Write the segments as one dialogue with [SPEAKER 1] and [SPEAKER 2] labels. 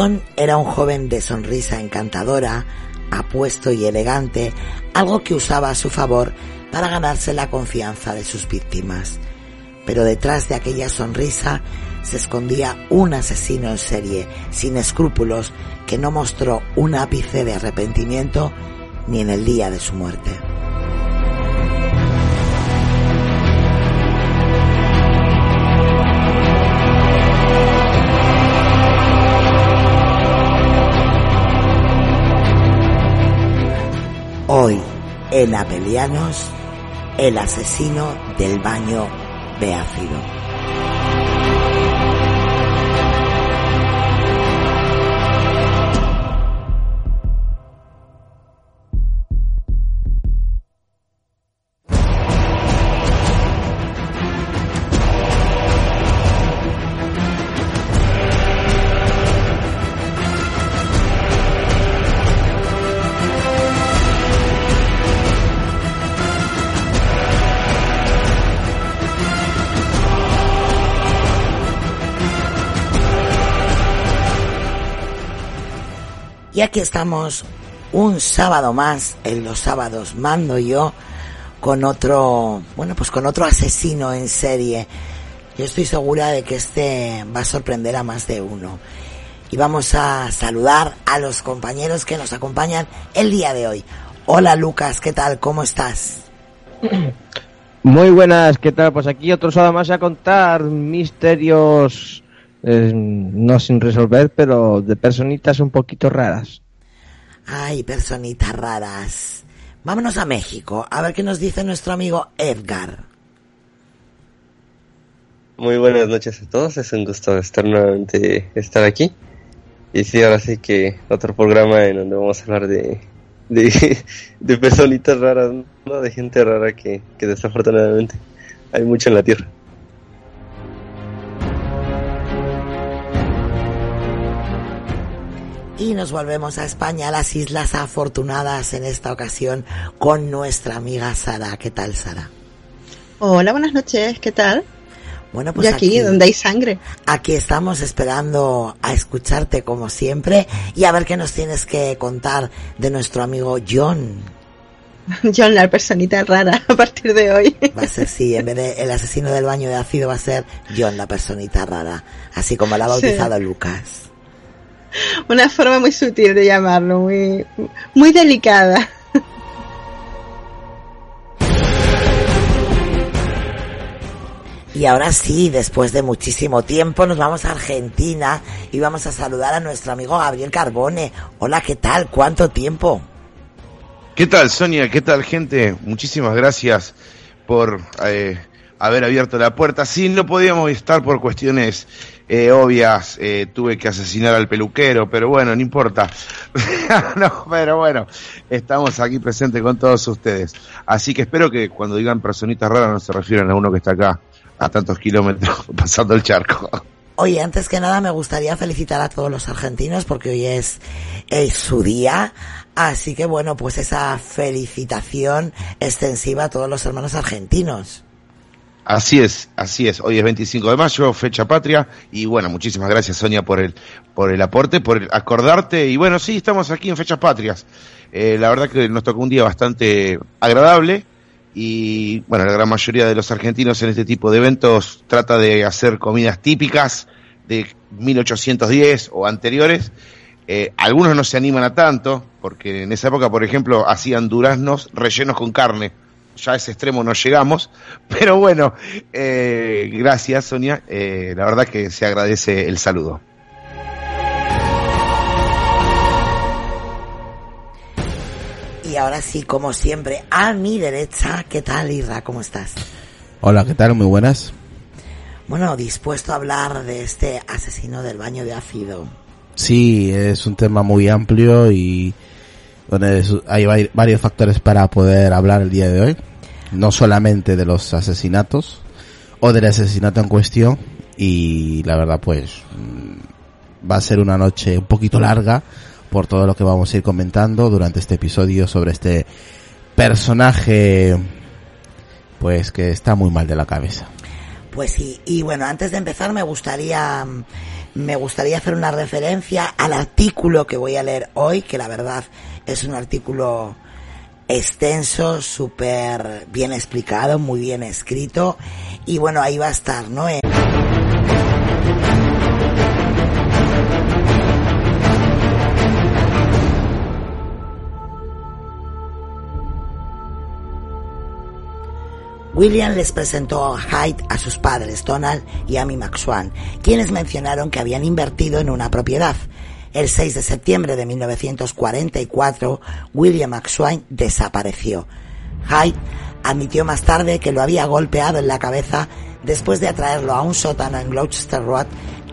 [SPEAKER 1] John era un joven de sonrisa encantadora, apuesto y elegante, algo que usaba a su favor para ganarse la confianza de sus víctimas. Pero detrás de aquella sonrisa se escondía un asesino en serie, sin escrúpulos, que no mostró un ápice de arrepentimiento ni en el día de su muerte. En Apelianos, el asesino del baño de ácido. Y aquí estamos un sábado más, en los sábados mando yo, con otro, bueno, pues con otro asesino en serie. Yo estoy segura de que este va a sorprender a más de uno. Y vamos a saludar a los compañeros que nos acompañan el día de hoy. Hola Lucas, ¿qué tal? ¿Cómo estás?
[SPEAKER 2] Muy buenas, ¿qué tal? Pues aquí otro sábado más a contar misterios eh, no sin resolver, pero de personitas un poquito raras.
[SPEAKER 1] Ay, personitas raras. Vámonos a México, a ver qué nos dice nuestro amigo Edgar.
[SPEAKER 3] Muy buenas noches a todos, es un gusto estar nuevamente estar aquí. Y sí, ahora sí que otro programa en donde vamos a hablar de, de, de personitas raras, ¿no? De gente rara que, que desafortunadamente hay mucho en la Tierra.
[SPEAKER 1] Y nos volvemos a España, a las Islas Afortunadas, en esta ocasión con nuestra amiga Sara. ¿Qué tal, Sara?
[SPEAKER 4] Hola, buenas noches, ¿qué tal?
[SPEAKER 1] Bueno, pues
[SPEAKER 4] y aquí, donde hay sangre.
[SPEAKER 1] Aquí estamos esperando a escucharte como siempre y a ver qué nos tienes que contar de nuestro amigo John.
[SPEAKER 4] John, la personita rara, a partir de hoy.
[SPEAKER 1] Va a ser, sí, en vez de el asesino del baño de ácido va a ser John, la personita rara, así como la ha bautizado sí. Lucas.
[SPEAKER 4] Una forma muy sutil de llamarlo, muy, muy delicada.
[SPEAKER 1] Y ahora sí, después de muchísimo tiempo, nos vamos a Argentina y vamos a saludar a nuestro amigo Gabriel Carbone. Hola, ¿qué tal? ¿Cuánto tiempo?
[SPEAKER 5] ¿Qué tal, Sonia? ¿Qué tal, gente? Muchísimas gracias por eh, haber abierto la puerta. Sí, no podíamos estar por cuestiones eh, obvias. Eh, tuve que asesinar al peluquero, pero bueno, no importa. no, pero bueno, estamos aquí presentes con todos ustedes. Así que espero que cuando digan personitas raras no se refieran a uno que está acá a tantos kilómetros pasando el charco.
[SPEAKER 1] Oye, antes que nada me gustaría felicitar a todos los argentinos porque hoy es, es su día. Así que bueno, pues esa felicitación extensiva a todos los hermanos argentinos.
[SPEAKER 5] Así es, así es. Hoy es 25 de mayo, fecha patria. Y bueno, muchísimas gracias Sonia por el, por el aporte, por acordarte. Y bueno, sí, estamos aquí en fechas patrias. Eh, la verdad que nos tocó un día bastante agradable. Y bueno, la gran mayoría de los argentinos en este tipo de eventos trata de hacer comidas típicas de 1810 o anteriores. Eh, algunos no se animan a tanto, porque en esa época, por ejemplo, hacían duraznos rellenos con carne ya a ese extremo no llegamos, pero bueno, eh, gracias Sonia, eh, la verdad que se agradece el saludo.
[SPEAKER 1] Y ahora sí, como siempre, a mi derecha, ¿qué tal Irra? ¿Cómo estás?
[SPEAKER 6] Hola, ¿qué tal? Muy buenas.
[SPEAKER 1] Bueno, dispuesto a hablar de este asesino del baño de ácido.
[SPEAKER 6] Sí, es un tema muy amplio y donde hay varios factores para poder hablar el día de hoy. No solamente de los asesinatos o del asesinato en cuestión. Y la verdad, pues, mm, va a ser una noche un poquito larga por todo lo que vamos a ir comentando durante este episodio sobre este personaje, pues, que está muy mal de la cabeza.
[SPEAKER 1] Pues sí, y bueno, antes de empezar me gustaría me gustaría hacer una referencia al artículo que voy a leer hoy, que la verdad es un artículo extenso, súper bien explicado, muy bien escrito, y bueno, ahí va a estar, ¿no? William les presentó Hyde a sus padres, Donald y Amy McSwan, quienes mencionaron que habían invertido en una propiedad. El 6 de septiembre de 1944, William McSwan desapareció. Hyde admitió más tarde que lo había golpeado en la cabeza después de atraerlo a un sótano en Gloucester Road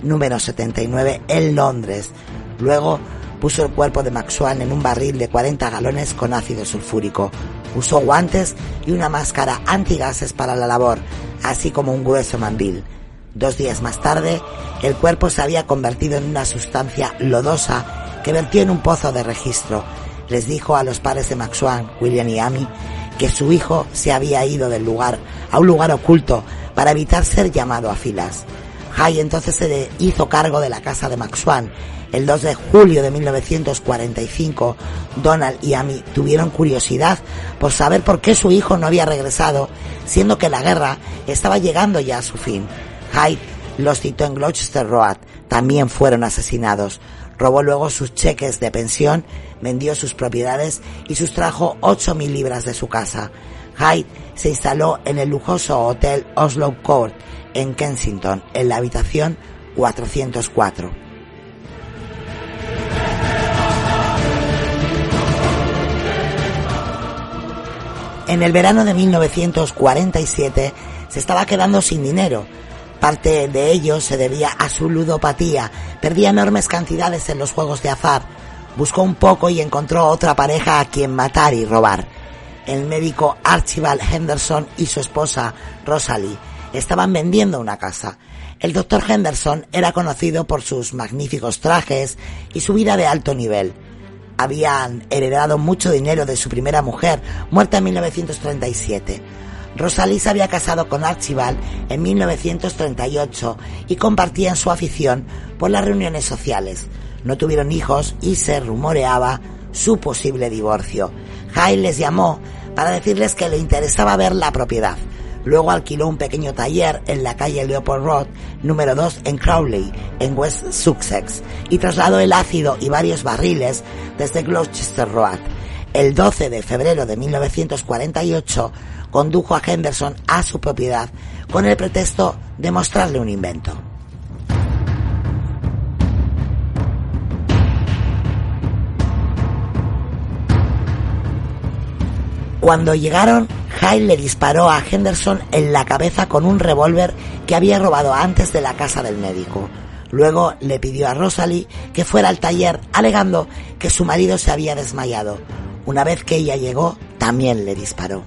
[SPEAKER 1] número 79 en Londres. Luego puso el cuerpo de McSwan en un barril de 40 galones con ácido sulfúrico. Usó guantes y una máscara antigases para la labor, así como un grueso mandil. Dos días más tarde, el cuerpo se había convertido en una sustancia lodosa que vertió en un pozo de registro. Les dijo a los padres de McSwan, William y Amy, que su hijo se había ido del lugar a un lugar oculto para evitar ser llamado a filas. Hay entonces se hizo cargo de la casa de McSwan el 2 de julio de 1945, Donald y Amy tuvieron curiosidad por saber por qué su hijo no había regresado, siendo que la guerra estaba llegando ya a su fin. Hyde los citó en Gloucester Road, también fueron asesinados. Robó luego sus cheques de pensión, vendió sus propiedades y sustrajo 8.000 libras de su casa. Hyde se instaló en el lujoso hotel Oslo Court en Kensington, en la habitación 404. En el verano de 1947 se estaba quedando sin dinero. Parte de ello se debía a su ludopatía. Perdía enormes cantidades en los juegos de azar. Buscó un poco y encontró otra pareja a quien matar y robar. El médico Archibald Henderson y su esposa Rosalie estaban vendiendo una casa. El doctor Henderson era conocido por sus magníficos trajes y su vida de alto nivel habían heredado mucho dinero de su primera mujer, muerta en 1937. Rosalie se había casado con Archibald en 1938 y compartían su afición por las reuniones sociales. No tuvieron hijos y se rumoreaba su posible divorcio. Hyde les llamó para decirles que le interesaba ver la propiedad. Luego alquiló un pequeño taller en la calle Leopold Road, número 2 en Crowley, en West Sussex, y trasladó el ácido y varios barriles desde Gloucester Road. El 12 de febrero de 1948 condujo a Henderson a su propiedad con el pretexto de mostrarle un invento. Cuando llegaron, Hyde le disparó a Henderson en la cabeza con un revólver que había robado antes de la casa del médico. Luego le pidió a Rosalie que fuera al taller alegando que su marido se había desmayado. Una vez que ella llegó, también le disparó.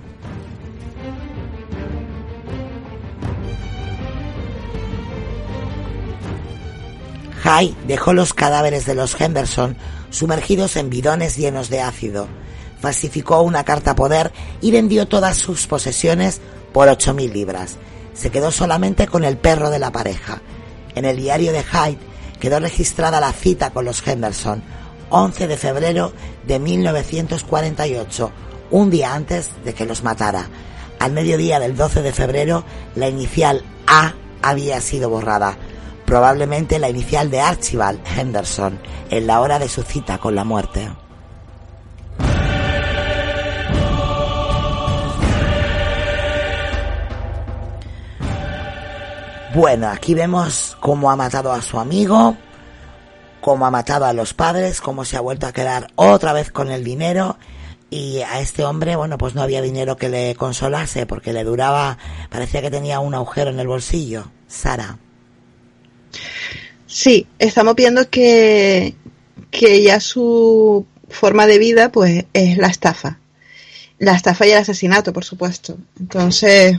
[SPEAKER 1] Hyde dejó los cadáveres de los Henderson sumergidos en bidones llenos de ácido falsificó una carta poder y vendió todas sus posesiones por 8.000 libras. Se quedó solamente con el perro de la pareja. En el diario de Hyde quedó registrada la cita con los Henderson, 11 de febrero de 1948, un día antes de que los matara. Al mediodía del 12 de febrero, la inicial A había sido borrada, probablemente la inicial de Archibald Henderson, en la hora de su cita con la muerte. Bueno, aquí vemos cómo ha matado a su amigo, cómo ha matado a los padres, cómo se ha vuelto a quedar otra vez con el dinero y a este hombre, bueno, pues no había dinero que le consolase porque le duraba, parecía que tenía un agujero en el bolsillo. Sara.
[SPEAKER 4] Sí, estamos viendo que, que ya su forma de vida pues es la estafa. La estafa y el asesinato, por supuesto. Entonces,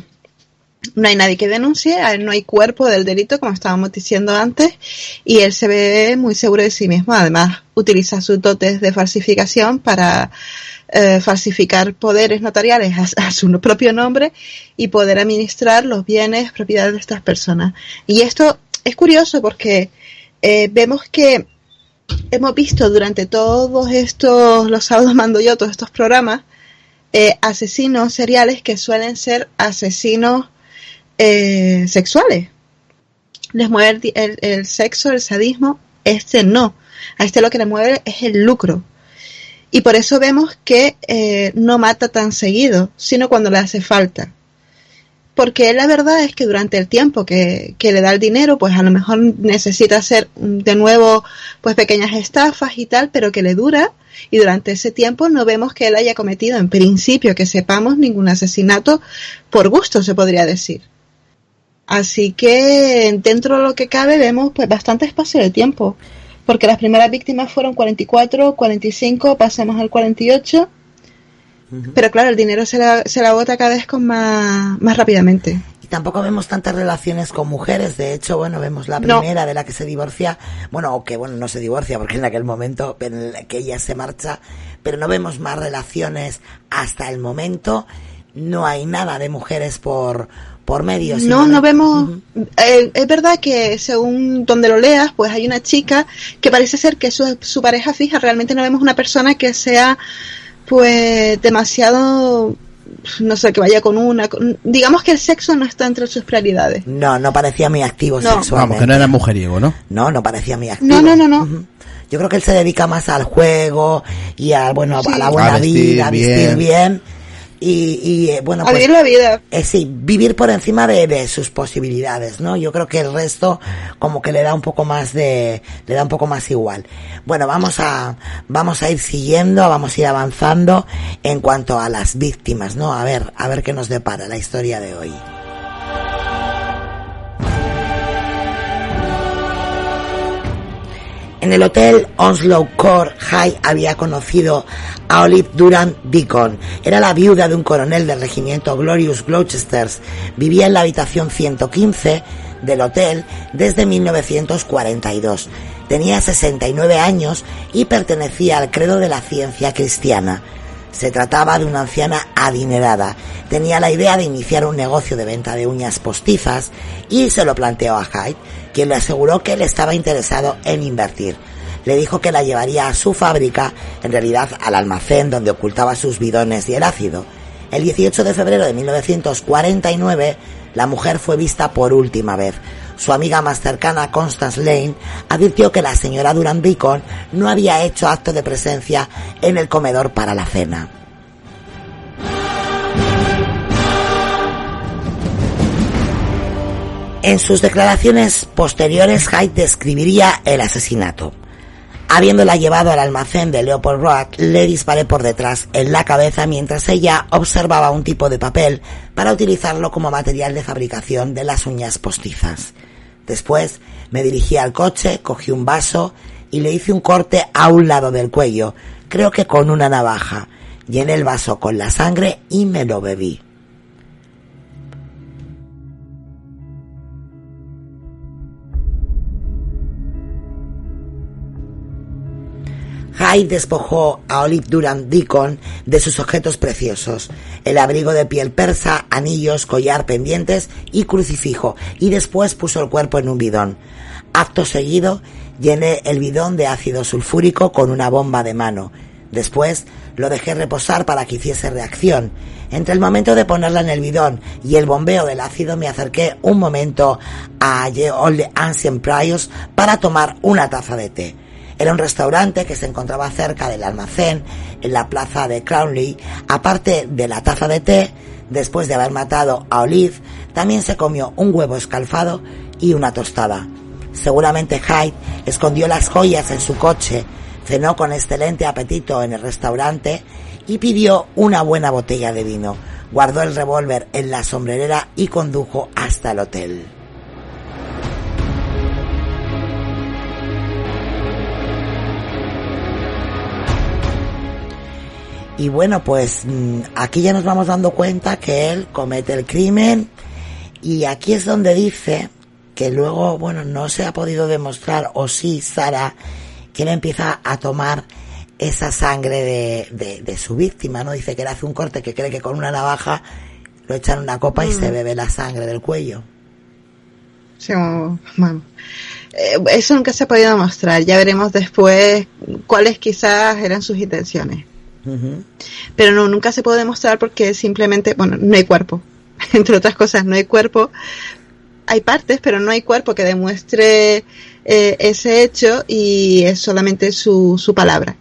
[SPEAKER 4] no hay nadie que denuncie, no hay cuerpo del delito, como estábamos diciendo antes, y él se ve muy seguro de sí mismo. Además, utiliza sus dotes de falsificación para eh, falsificar poderes notariales a, su propio nombre y poder administrar los bienes, propiedades de estas personas. Y esto es curioso porque eh, vemos que hemos visto durante todos estos, los sábados mando yo, todos estos programas, eh, asesinos seriales que suelen ser asesinos eh, sexuales. Les mueve el, sexo, el sadismo, este no. A este lo que le mueve es el lucro. Y por eso vemos que eh, no mata tan seguido, sino cuando le hace falta. Porque la verdad es que durante el tiempo que, que, le da el dinero, pues a lo mejor necesita hacer de nuevo pues pequeñas estafas y tal, pero que le dura. Y durante ese tiempo no vemos que él haya cometido, en principio, que sepamos, ningún asesinato por gusto, se podría decir. Así que dentro de lo que cabe vemos pues bastante espacio de tiempo, porque las primeras víctimas fueron 44, 45, pasemos al 48, pero claro, el dinero se la, se la agota cada vez con más, más rápidamente.
[SPEAKER 1] Y tampoco vemos tantas relaciones con mujeres, de hecho, bueno, vemos la primera de la que se divorcia, bueno, o que bueno, no se divorcia porque en aquel momento en que ella se marcha, pero no vemos más relaciones hasta el momento, no hay nada de mujeres por por medio.
[SPEAKER 4] No, no vemos. Eh, es verdad que según donde lo leas, pues hay una chica que parece ser que es su, pareja fija. Realmente no vemos una persona que sea, pues, demasiado. No sé, que vaya con una. digamos que el sexo no está entre sus prioridades.
[SPEAKER 1] No, no parecía muy activo sexualmente.
[SPEAKER 6] Vamos, que no era mujeriego, ¿no?
[SPEAKER 1] No, no parecía muy activo.
[SPEAKER 4] No, no, no, no.
[SPEAKER 1] Yo creo que él se dedica más al juego y a, bueno, a la buena vida, a vestir bien y, y eh, bueno,
[SPEAKER 4] pues, vivir la vida.
[SPEAKER 1] Eh, sí, vivir por encima de, de, sus posibilidades, ¿no? Yo creo que el resto como que le da un poco más de, le da un poco más igual. Bueno, vamos a, vamos a ir siguiendo, vamos a ir avanzando en cuanto a las víctimas, ¿no? A ver, a ver qué nos depara la historia de hoy. En el hotel Onslow Court, High había conocido a Olive Durant Deacon. Era la viuda de un coronel del regimiento Glorious Gloucesters. Vivía en la habitación 115 del hotel desde 1942. Tenía 69 años y pertenecía al credo de la ciencia cristiana. Se trataba de una anciana adinerada. Tenía la idea de iniciar un negocio de venta de uñas postizas y se lo planteó a Hyde, quien le aseguró que él estaba interesado en invertir. Le dijo que la llevaría a su fábrica, en realidad al almacén donde ocultaba sus bidones y el ácido. El 18 de febrero de 1949, la mujer fue vista por última vez. Su amiga más cercana, Constance Lane, advirtió que la señora Durand Beacon no había hecho acto de presencia en el comedor para la cena. En sus declaraciones posteriores, Hyde describiría el asesinato. Habiéndola llevado al almacén de Leopold Road, le disparé por detrás en la cabeza mientras ella observaba un tipo de papel para utilizarlo como material de fabricación de las uñas postizas. Después me dirigí al coche, cogí un vaso y le hice un corte a un lado del cuello, creo que con una navaja. Llené el vaso con la sangre y me lo bebí. Hyde despojó a Olive Durant Deacon de sus objetos preciosos, el abrigo de piel persa, anillos, collar, pendientes y crucifijo, y después puso el cuerpo en un bidón. Acto seguido, llené el bidón de ácido sulfúrico con una bomba de mano. Después lo dejé reposar para que hiciese reacción. Entre el momento de ponerla en el bidón y el bombeo del ácido me acerqué un momento a Ye Old Ancient Priors para tomar una taza de té. Era un restaurante que se encontraba cerca del almacén, en la plaza de Crownley. Aparte de la taza de té, después de haber matado a Olive, también se comió un huevo escalfado y una tostada. Seguramente Hyde escondió las joyas en su coche, cenó con excelente apetito en el restaurante y pidió una buena botella de vino. Guardó el revólver en la sombrerera y condujo hasta el hotel. Y bueno, pues mm, aquí ya nos vamos dando cuenta que él comete el crimen y aquí es donde dice que luego, bueno, no se ha podido demostrar, o sí, Sara, que él empieza a tomar esa sangre de, de, su víctima, ¿no? Dice que le hace un corte que cree que con una navaja lo echa en una copa y se mm. bebe la sangre del cuello.
[SPEAKER 4] Sí, bueno. Eh, eso nunca se ha podido demostrar. Ya veremos después cuáles quizás eran sus intenciones. Pero no, nunca se puede demostrar porque simplemente, bueno, no hay cuerpo. Entre otras cosas, no hay cuerpo. Hay partes, pero no hay cuerpo que demuestre eh, ese hecho y es solamente su, su palabra.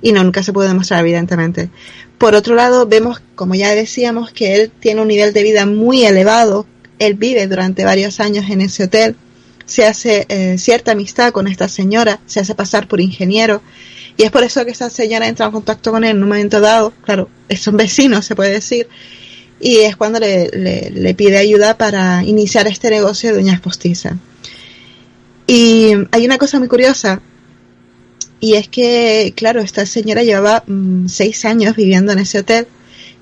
[SPEAKER 4] Y no, nunca se puede demostrar, evidentemente. Por otro lado, vemos, como ya decíamos, que él tiene un nivel de vida muy elevado. Él vive durante varios años en ese hotel. Se hace eh, cierta amistad con esta señora, se hace pasar por ingeniero y es por eso que esa señora entra en contacto con él en un momento dado, claro, son vecinos, se puede decir, y es cuando le, le, pide ayuda para iniciar este negocio de uñas postizas. Y hay una cosa muy curiosa, y es que, claro, esta señora llevaba mm, seis años viviendo en ese hotel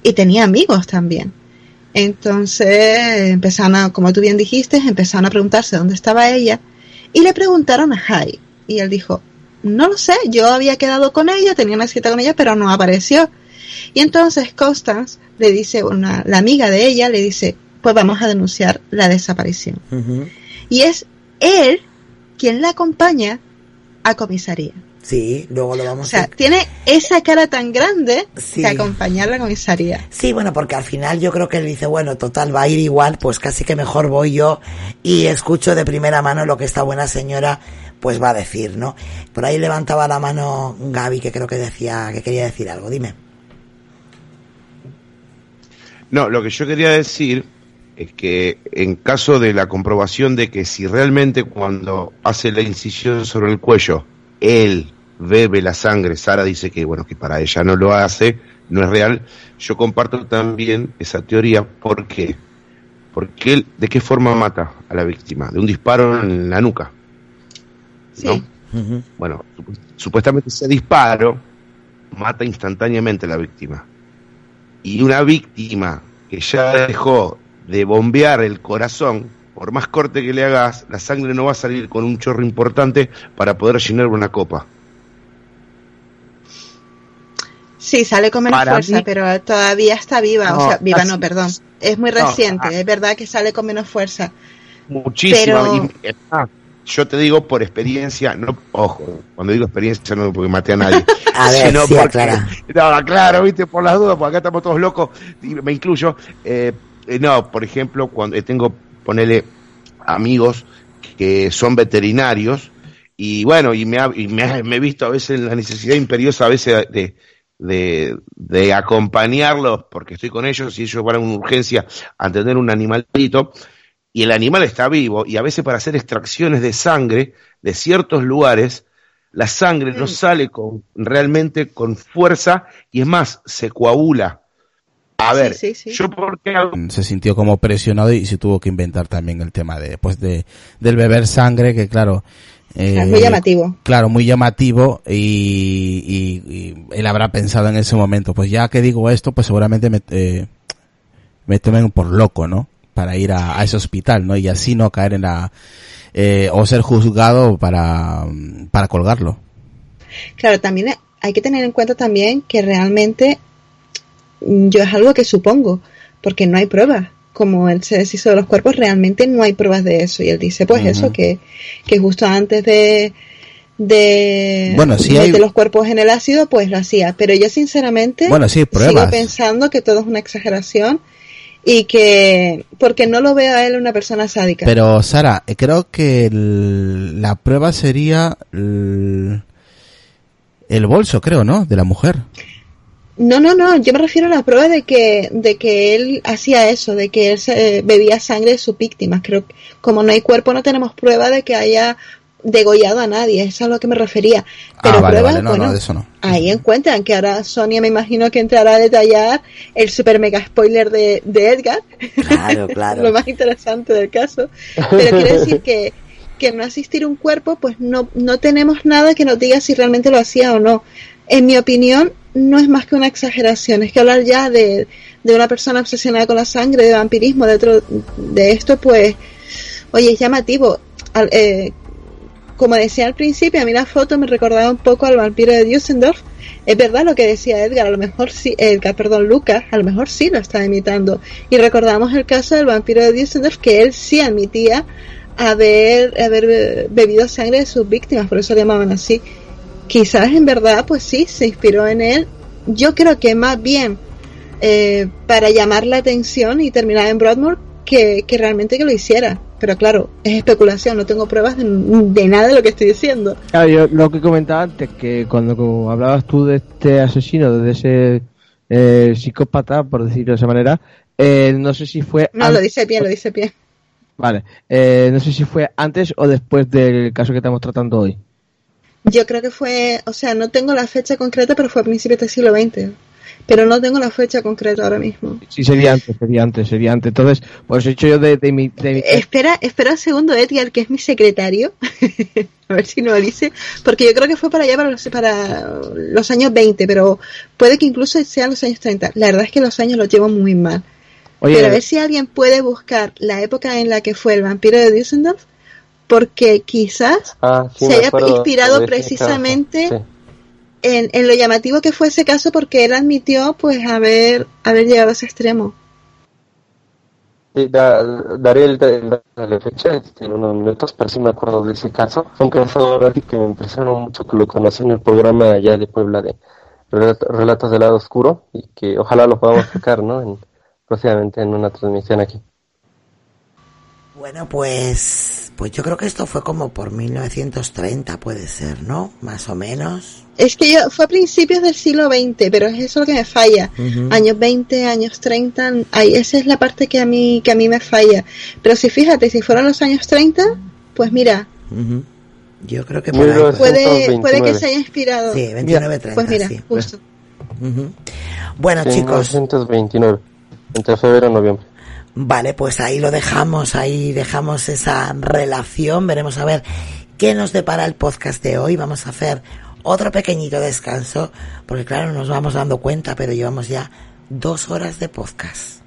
[SPEAKER 4] y tenía amigos también. Entonces empezaron a, como tú bien dijiste, empezaron a preguntarse dónde estaba ella y le preguntaron a Jai. Y él dijo, no lo sé, yo había quedado con ella, tenía una cita con ella, pero no apareció. Y entonces Constance le dice, una, la amiga de ella le dice, pues vamos a denunciar la desaparición. Y es él quien la acompaña a comisaría.
[SPEAKER 1] Sí, luego lo vamos
[SPEAKER 4] o sea, tiene esa cara tan grande de acompañar a la comisaría.
[SPEAKER 1] Sí, bueno, porque al final yo creo que él dice, bueno, total, va a ir igual, pues casi que mejor voy yo y escucho de primera mano lo que esta buena señora pues va a decir, ¿no? Por ahí levantaba la mano Gaby que creo que decía que quería decir algo, dime.
[SPEAKER 5] No, lo que yo quería decir es que en caso de la comprobación de que si realmente cuando hace la incisión sobre el cuello él bebe la sangre, Sara dice que bueno, que para ella no lo hace, no es real, yo comparto también esa teoría porque porque él de qué forma mata a la víctima, de un disparo en la nuca. Bueno, supuestamente ese disparo mata instantáneamente a la víctima. Y una víctima que ya dejó de bombear el corazón, por más corte que le hagas, la sangre no va a salir con un chorro importante para poder llenar una copa.
[SPEAKER 4] Sí, sale con menos fuerza, pero todavía está viva. o sea, viva no, perdón. Es muy reciente, es verdad que sale con menos fuerza.
[SPEAKER 5] Muchísimo yo te digo por experiencia, no, ojo, cuando digo experiencia no porque maté a nadie,
[SPEAKER 1] a ver, sino porque,
[SPEAKER 5] no, claro, viste, por las dudas, porque acá estamos todos locos, y me incluyo, eh, eh, no, por ejemplo, cuando eh, tengo, ponele, amigos que son veterinarios, y bueno, y me, y me, he visto a veces la necesidad imperiosa a veces de, de, de acompañarlos, porque estoy con ellos y ellos van a una urgencia a tener un animalito, y el animal está vivo y a veces para hacer extracciones de sangre de ciertos lugares, la sangre no mm. sale con, realmente con fuerza y es más, se coagula. A ver, yo porque
[SPEAKER 6] se sintió como presionado y se tuvo que inventar también el tema de pues de del beber sangre que claro
[SPEAKER 4] es muy llamativo.
[SPEAKER 6] Claro, muy llamativo y, él habrá pensado en ese momento, pues ya que digo esto, pues seguramente me, eh, me tomen por loco, ¿no? Para ir a, ese hospital, ¿no? Y así no caer en la, eh, o ser juzgado para, para colgarlo.
[SPEAKER 4] Claro, también hay que tener en cuenta también que realmente mm, yo es algo que supongo, porque no hay pruebas. Como él se deshizo de los cuerpos, realmente no hay pruebas de eso. Y él dice, pues eso, que, que justo antes de, de
[SPEAKER 6] Bueno, sí hay-
[SPEAKER 4] los cuerpos en el ácido, pues lo hacía. Pero yo sinceramente
[SPEAKER 6] Bueno, sí
[SPEAKER 4] sigo pensando que todo es una exageración y que porque no lo veo a él una persona sádica.
[SPEAKER 6] Pero Sara, eh, creo que el- la prueba sería el, el bolso, creo, ¿no? De la mujer.
[SPEAKER 4] No, no, no, yo me refiero a la prueba de que, de que él hacía eso, de que él se, bebía sangre de sus víctimas. Creo que como no hay cuerpo no tenemos prueba de que haya degollado a nadie, eso es a lo que me refería. Pero
[SPEAKER 6] ah, vale,
[SPEAKER 4] pruebas,
[SPEAKER 6] vale, no,
[SPEAKER 4] bueno,
[SPEAKER 6] no, de eso no.
[SPEAKER 4] ahí encuentran que ahora Sonia me imagino que entrará a detallar el super mega spoiler de, de Edgar,
[SPEAKER 1] Claro, claro.
[SPEAKER 4] lo más interesante del caso. Pero quiere decir que, que no asistir un cuerpo, pues no, no tenemos nada que nos diga si realmente lo hacía o no. En mi opinión, no es más que una exageración. Es que hablar ya de, de una persona obsesionada con la sangre, de vampirismo, de, otro, de esto, pues, oye, es llamativo. Al- eh, como decía al principio, a mí la foto me recordaba un poco al vampiro de Düsseldorf. Es verdad lo que decía Edgar, a lo mejor sí, Edgar, perdón, Lucas, a lo mejor sí lo está imitando. Y recordamos el caso del vampiro de Düsseldorf, que él sí admitía haber, haber bebido sangre de sus víctimas, por eso le llamaban así. Quizás en verdad, pues sí, se inspiró en él. Yo creo que más bien eh, para llamar la atención y terminar en Broadmoor que, que realmente que lo hiciera. Pero claro, es especulación, no tengo pruebas de, de nada de lo que estoy diciendo.
[SPEAKER 2] Claro, yo lo que comentaba antes, que cuando hablabas tú de este asesino, de ese eh, psicópata, por decirlo de esa manera, eh, no sé si fue...
[SPEAKER 4] No, lo dice bien, lo dice bien.
[SPEAKER 2] Vale, eh, no sé si fue antes o después del caso que estamos tratando hoy.
[SPEAKER 4] Yo creo que fue, o sea, no tengo la fecha concreta, pero fue a principios del siglo XX. Pero no tengo la fecha concreta ahora mismo.
[SPEAKER 2] Sí, sería antes, sería antes, sería antes. Entonces, pues he hecho yo de, de mi... de mi-
[SPEAKER 4] Espera, espera un segundo, Edgar, que es mi secretario. a ver si no lo dice. Porque yo creo que fue para allá, para los, para los años 20, pero puede que incluso sean los años 30. La verdad es que los años los llevo muy mal.
[SPEAKER 2] Oye,
[SPEAKER 4] Pero a ver si alguien puede buscar la época en la que fue el vampiro de Düsseldorf, porque quizás
[SPEAKER 3] Ah, sí,
[SPEAKER 4] se haya
[SPEAKER 3] acuerdo
[SPEAKER 4] inspirado precisamente en, en lo llamativo que fue ese caso, porque él admitió pues haber, haber llegado a ese extremo.
[SPEAKER 3] Sí, Sí, da- daré el, la fecha en unos minutos, pero sí me acuerdo de ese caso. Fue un caso que me impresionó mucho que lo conocí en el programa allá de Puebla de Relat- Relatos del Lado Oscuro y que ojalá lo podamos sacar, ¿no? En, próximamente en una transmisión aquí.
[SPEAKER 1] Bueno, pues, pues yo creo que esto fue como por 1930, puede ser, ¿no? Más o menos.
[SPEAKER 4] Es que yo, fue a principios del siglo XX, pero es eso lo que me falla. Años 20, años 30, ahí, esa es la parte que a mí, que a mí me falla. Pero si fíjate, si fueron los años 30, pues mira.
[SPEAKER 1] Yo creo que por ahí.
[SPEAKER 4] puede,
[SPEAKER 3] 129.
[SPEAKER 4] puede que se haya inspirado.
[SPEAKER 1] Sí, 29, 30,
[SPEAKER 4] pues mira,
[SPEAKER 1] sí.
[SPEAKER 4] justo.
[SPEAKER 1] Bueno, chicos,
[SPEAKER 3] 1929, entre febrero y noviembre.
[SPEAKER 1] Vale, pues ahí lo dejamos, ahí dejamos esa relación, veremos a ver qué nos depara el podcast de hoy. Vamos a hacer otro pequeñito descanso, porque claro, nos vamos dando cuenta, pero llevamos ya dos horas de podcast.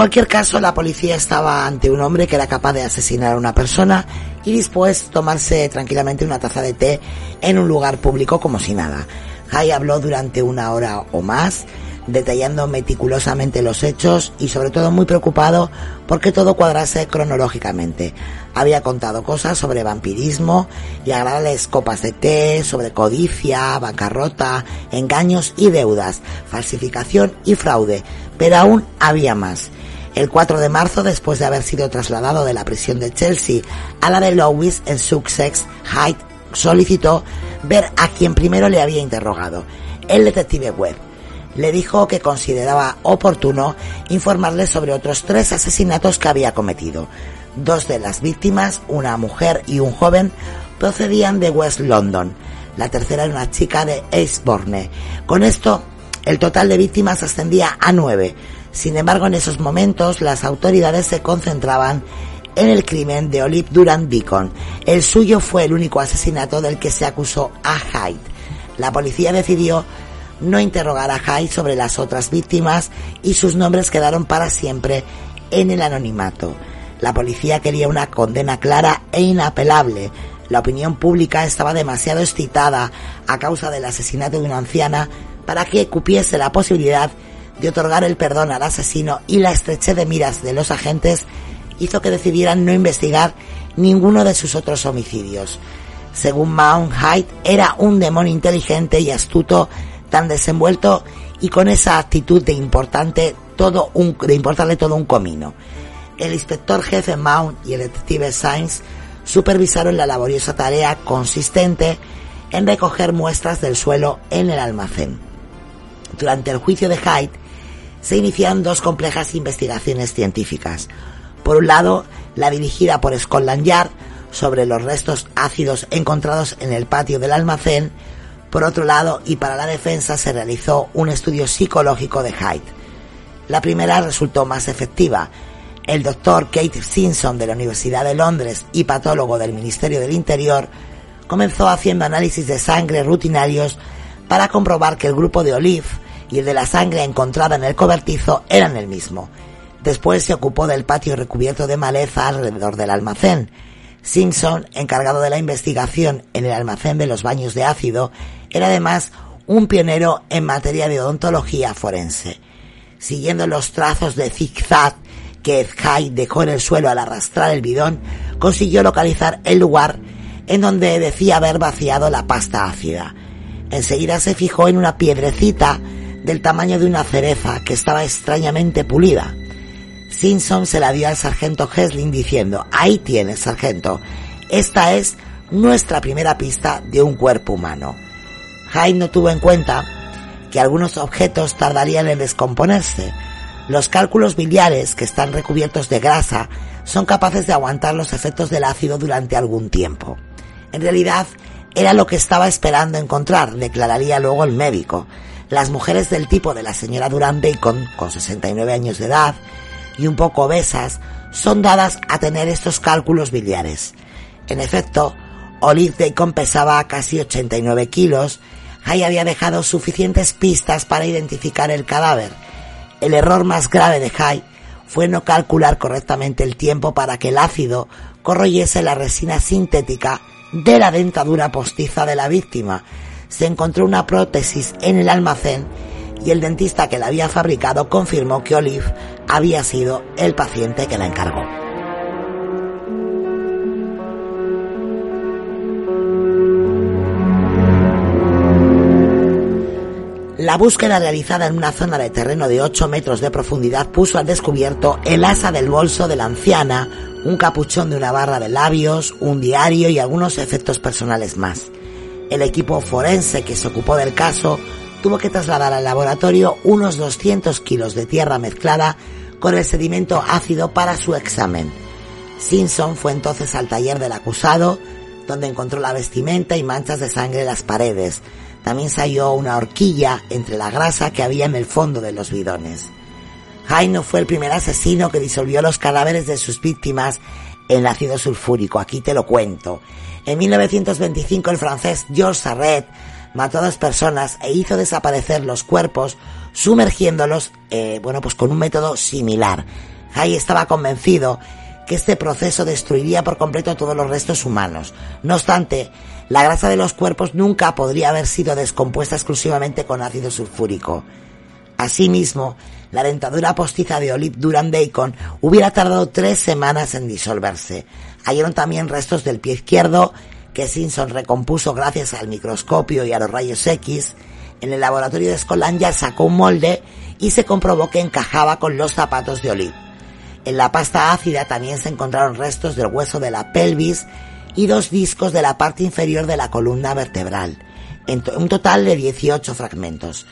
[SPEAKER 1] Cualquier caso, la policía estaba ante un hombre que era capaz de asesinar a una persona y después tomarse tranquilamente una taza de té en un lugar público como si nada. Hay habló durante una hora o más, detallando meticulosamente los hechos y sobre todo muy preocupado porque todo cuadrase cronológicamente. Había contado cosas sobre vampirismo y agradables copas de té, sobre codicia, bancarrota, engaños y deudas, falsificación y fraude, pero aún había más. El 4 de marzo, después de haber sido trasladado de la prisión de Chelsea a la de Lowis en Sussex, Hyde solicitó ver a quien primero le había interrogado, el detective Webb le dijo que consideraba oportuno informarle sobre otros tres asesinatos que había cometido. Dos de las víctimas, una mujer y un joven, procedían de West London. La tercera era una chica de Eastbourne. Con esto, el total de víctimas ascendía a nueve. Sin embargo, en esos momentos las autoridades se concentraban en el crimen de Olive Durant Beacon. El suyo fue el único asesinato del que se acusó a Hyde. La policía decidió no interrogar a Hyde sobre las otras víctimas y sus nombres quedaron para siempre en el anonimato. La policía quería una condena clara e inapelable. La opinión pública estaba demasiado excitada a causa del asesinato de una anciana para que cupiese la posibilidad de otorgar el perdón al asesino y la estrechez de miras de los agentes hizo que decidieran no investigar ninguno de sus otros homicidios. Según Mount Hyde, era un demonio inteligente y astuto tan desenvuelto y con esa actitud de importante todo de importarle todo un comino. El inspector jefe Mount y el detective Sainz supervisaron la laboriosa tarea consistente en recoger muestras del suelo en el almacén. Durante el juicio de Hyde se iniciaron dos complejas investigaciones científicas. Por un lado, la dirigida por Scotland Yard sobre los restos ácidos encontrados en el patio del almacén por otro lado, y para la defensa se realizó un estudio psicológico de Hyde. La primera resultó más efectiva. El doctor Kate Simpson de la Universidad de Londres y patólogo del Ministerio del Interior comenzó haciendo análisis de sangre rutinarios para comprobar que el grupo de Olive y el de la sangre encontrada en el cobertizo eran el mismo. Después se ocupó del patio recubierto de maleza alrededor del almacén. Simpson, encargado de la investigación en el almacén de los baños de ácido, era además un pionero en materia de odontología forense. Siguiendo los trazos de zigzag que Hyde dejó en el suelo al arrastrar el bidón, consiguió localizar el lugar en donde decía haber vaciado la pasta ácida. Enseguida se fijó en una piedrecita del tamaño de una cereza que estaba extrañamente pulida. Simpson se la dio al sargento Hesling diciendo, ahí tienes, sargento, esta es nuestra primera pista de un cuerpo humano. Hyde no tuvo en cuenta que algunos objetos tardarían en descomponerse. Los cálculos biliares, que están recubiertos de grasa, son capaces de aguantar los efectos del ácido durante algún tiempo. En realidad, era lo que estaba esperando encontrar, declararía luego el médico. Las mujeres del tipo de la señora Durant Bacon, con 69 años de edad y un poco obesas, son dadas a tener estos cálculos biliares. En efecto, Olive Bacon pesaba casi 89 kilos Hay había dejado suficientes pistas para identificar el cadáver. El error más grave de Hay fue no calcular correctamente el tiempo para que el ácido corroyese la resina sintética de la dentadura postiza de la víctima. Se encontró una prótesis en el almacén y el dentista que la había fabricado confirmó que Olive había sido el paciente que la encargó. La búsqueda realizada en una zona de terreno de 8 metros de profundidad puso al descubierto el asa del bolso de la anciana, un capuchón de una barra de labios, un diario y algunos efectos personales más. El equipo forense que se ocupó del caso tuvo que trasladar al laboratorio unos 200 kilos de tierra mezclada con el sedimento ácido para su examen. Simpson fue entonces al taller del acusado, donde encontró la vestimenta y manchas de sangre en las paredes, también se halló una horquilla entre la grasa que había en el fondo de los bidones. no fue el primer asesino que disolvió los cadáveres de sus víctimas en ácido sulfúrico, aquí te lo cuento. En 1925 el francés Georges Sarret mató a dos personas e hizo desaparecer los cuerpos sumergiéndolos, eh, bueno, pues con un método similar. Hay estaba convencido que este proceso destruiría por completo todos los restos humanos. No obstante, la grasa de los cuerpos nunca podría haber sido descompuesta exclusivamente con ácido sulfúrico. Asimismo, la dentadura postiza de Olive Duran Bacon hubiera tardado tres semanas en disolverse. Hallaron también restos del pie izquierdo que Simpson recompuso gracias al microscopio y a los rayos X. En el laboratorio de Scotland Yard sacó un molde y se comprobó que encajaba con los zapatos de Olive. En la pasta ácida también se encontraron restos del hueso de la pelvis y dos discos de la parte inferior de la columna vertebral, en un total de 18 fragmentos.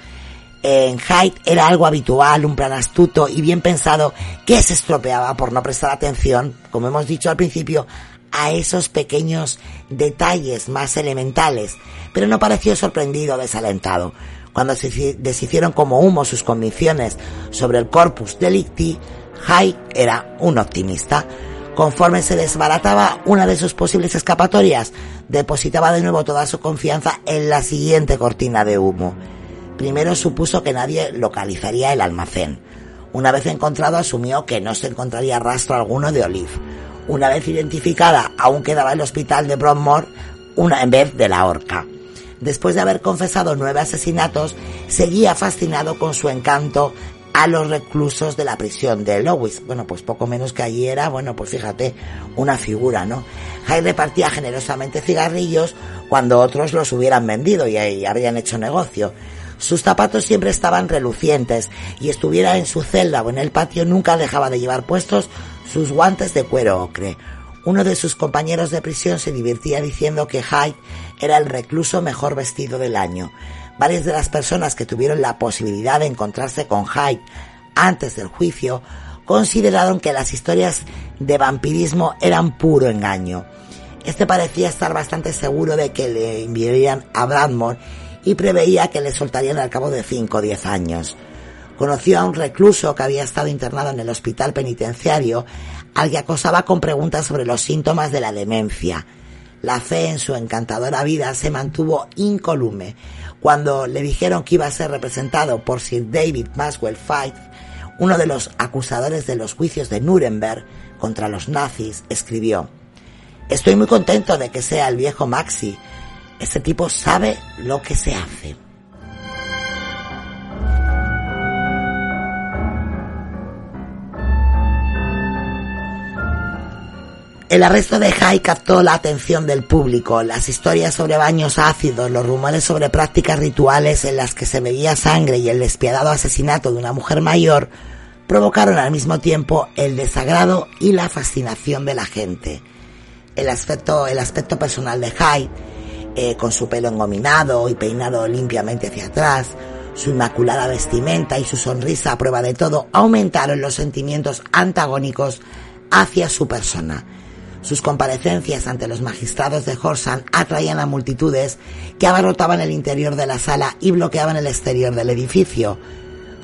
[SPEAKER 1] En Hyde era algo habitual, un plan astuto y bien pensado que se estropeaba por no prestar atención, como hemos dicho al principio, a esos pequeños detalles más elementales, pero no pareció sorprendido o desalentado. Cuando se deshicieron como humo sus convicciones sobre el corpus delicti, Hyde era un optimista. Conforme se desbarataba una de sus posibles escapatorias, depositaba de nuevo toda su confianza en la siguiente cortina de humo. Primero supuso que nadie localizaría el almacén. Una vez encontrado asumió que no se encontraría rastro alguno de Olive. Una vez identificada, aún quedaba el hospital de Broadmoor una en vez de la horca. Después de haber confesado nueve asesinatos, seguía fascinado con su encanto a los reclusos de la prisión de Lowis. Bueno, pues poco menos que allí era, bueno, pues fíjate, una figura, ¿no? Hyde repartía generosamente cigarrillos cuando otros los hubieran vendido y, y habrían hecho negocio. Sus zapatos siempre estaban relucientes y estuviera en su celda o en el patio nunca dejaba de llevar puestos sus guantes de cuero ocre. Uno de sus compañeros de prisión se divertía diciendo que Hyde era el recluso mejor vestido del año. Varias de las personas que tuvieron la posibilidad de encontrarse con Hyde antes del juicio consideraron que las historias de vampirismo eran puro engaño. Este parecía estar bastante seguro de que le enviarían a Bradmore y preveía que le soltarían al cabo de 5 o 10 años. Conoció a un recluso que había estado internado en el hospital penitenciario al que acosaba con preguntas sobre los síntomas de la demencia. La fe en su encantadora vida se mantuvo incolume cuando le dijeron que iba a ser representado por Sir David Maxwell Fyfe, uno de los acusadores de los juicios de Nuremberg contra los nazis, escribió, Estoy muy contento de que sea el viejo Maxi. Este tipo sabe lo que se hace. El arresto de Jai captó la atención del público. Las historias sobre baños ácidos, los rumores sobre prácticas rituales en las que se bebía sangre y el despiadado asesinato de una mujer mayor provocaron al mismo tiempo el desagrado y la fascinación de la gente. El aspecto, el aspecto personal de Hyde, eh, con su pelo engominado y peinado limpiamente hacia atrás, su inmaculada vestimenta y su sonrisa a prueba de todo aumentaron los sentimientos antagónicos hacia su persona sus comparecencias ante los magistrados de Horsan atraían a multitudes que abarrotaban el interior de la sala y bloqueaban el exterior del edificio.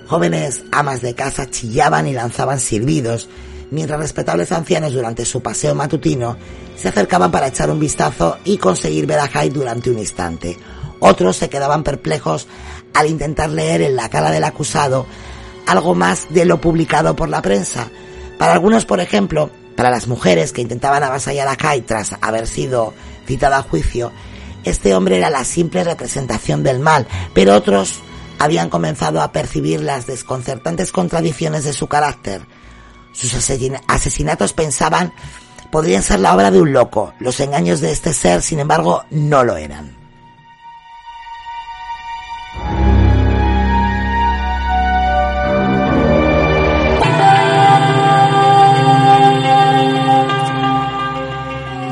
[SPEAKER 1] Jóvenes amas de casa chillaban y lanzaban silbidos, mientras respetables ancianos durante su paseo matutino se acercaban para echar un vistazo y conseguir ver a Hyde durante un instante. Otros se quedaban perplejos al intentar leer en la cara del acusado algo más de lo publicado por la prensa. Para algunos, por ejemplo, para las mujeres que intentaban avasallar a Kai tras haber sido citada a juicio, este hombre era la simple representación del mal, pero otros habían comenzado a percibir las desconcertantes contradicciones de su carácter. Sus asesinatos pensaban podrían ser la obra de un loco. Los engaños de este ser, sin embargo, no lo eran.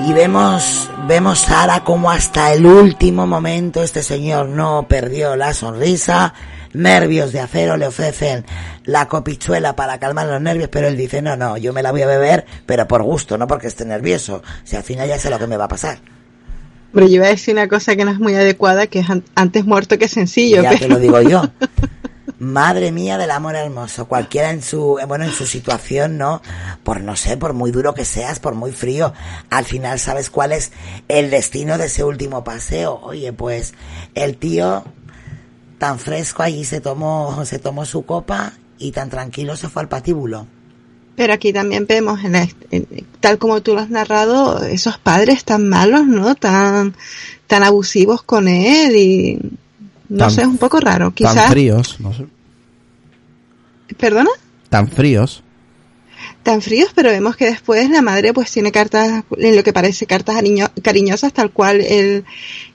[SPEAKER 1] Y vemos, vemos Sara como hasta el último momento este señor no perdió la sonrisa, nervios de acero le ofrecen la copichuela para calmar los nervios, pero él dice, no, no, yo me la voy a beber, pero por gusto, no porque esté nervioso. Sea, al final ya sé lo que me va a pasar.
[SPEAKER 4] Pero yo iba a decir una cosa que no es muy adecuada, que es antes muerto que sencillo.
[SPEAKER 1] Ya te lo digo yo. Madre mía del amor hermoso, cualquiera en su, bueno, en su situación, ¿no? Por no sé, por muy duro que seas, por muy frío, al final sabes cuál es el destino de ese último paseo. Oye, pues el tío tan fresco allí se tomó, se tomó su copa y tan tranquilo se fue al patíbulo.
[SPEAKER 4] Pero aquí también vemos, en, la, en tal como tú lo has narrado, esos padres tan malos, ¿no? Tan, tan abusivos con él y no
[SPEAKER 6] Tan-
[SPEAKER 4] sé, es un poco raro.
[SPEAKER 6] Tan
[SPEAKER 4] Quizás,
[SPEAKER 6] fríos, no sé.
[SPEAKER 4] perdona,
[SPEAKER 6] Tan fríos.
[SPEAKER 4] Tan fríos, pero vemos que después la madre pues tiene cartas, en lo que parece cartas cariño- cariñosas, tal cual él,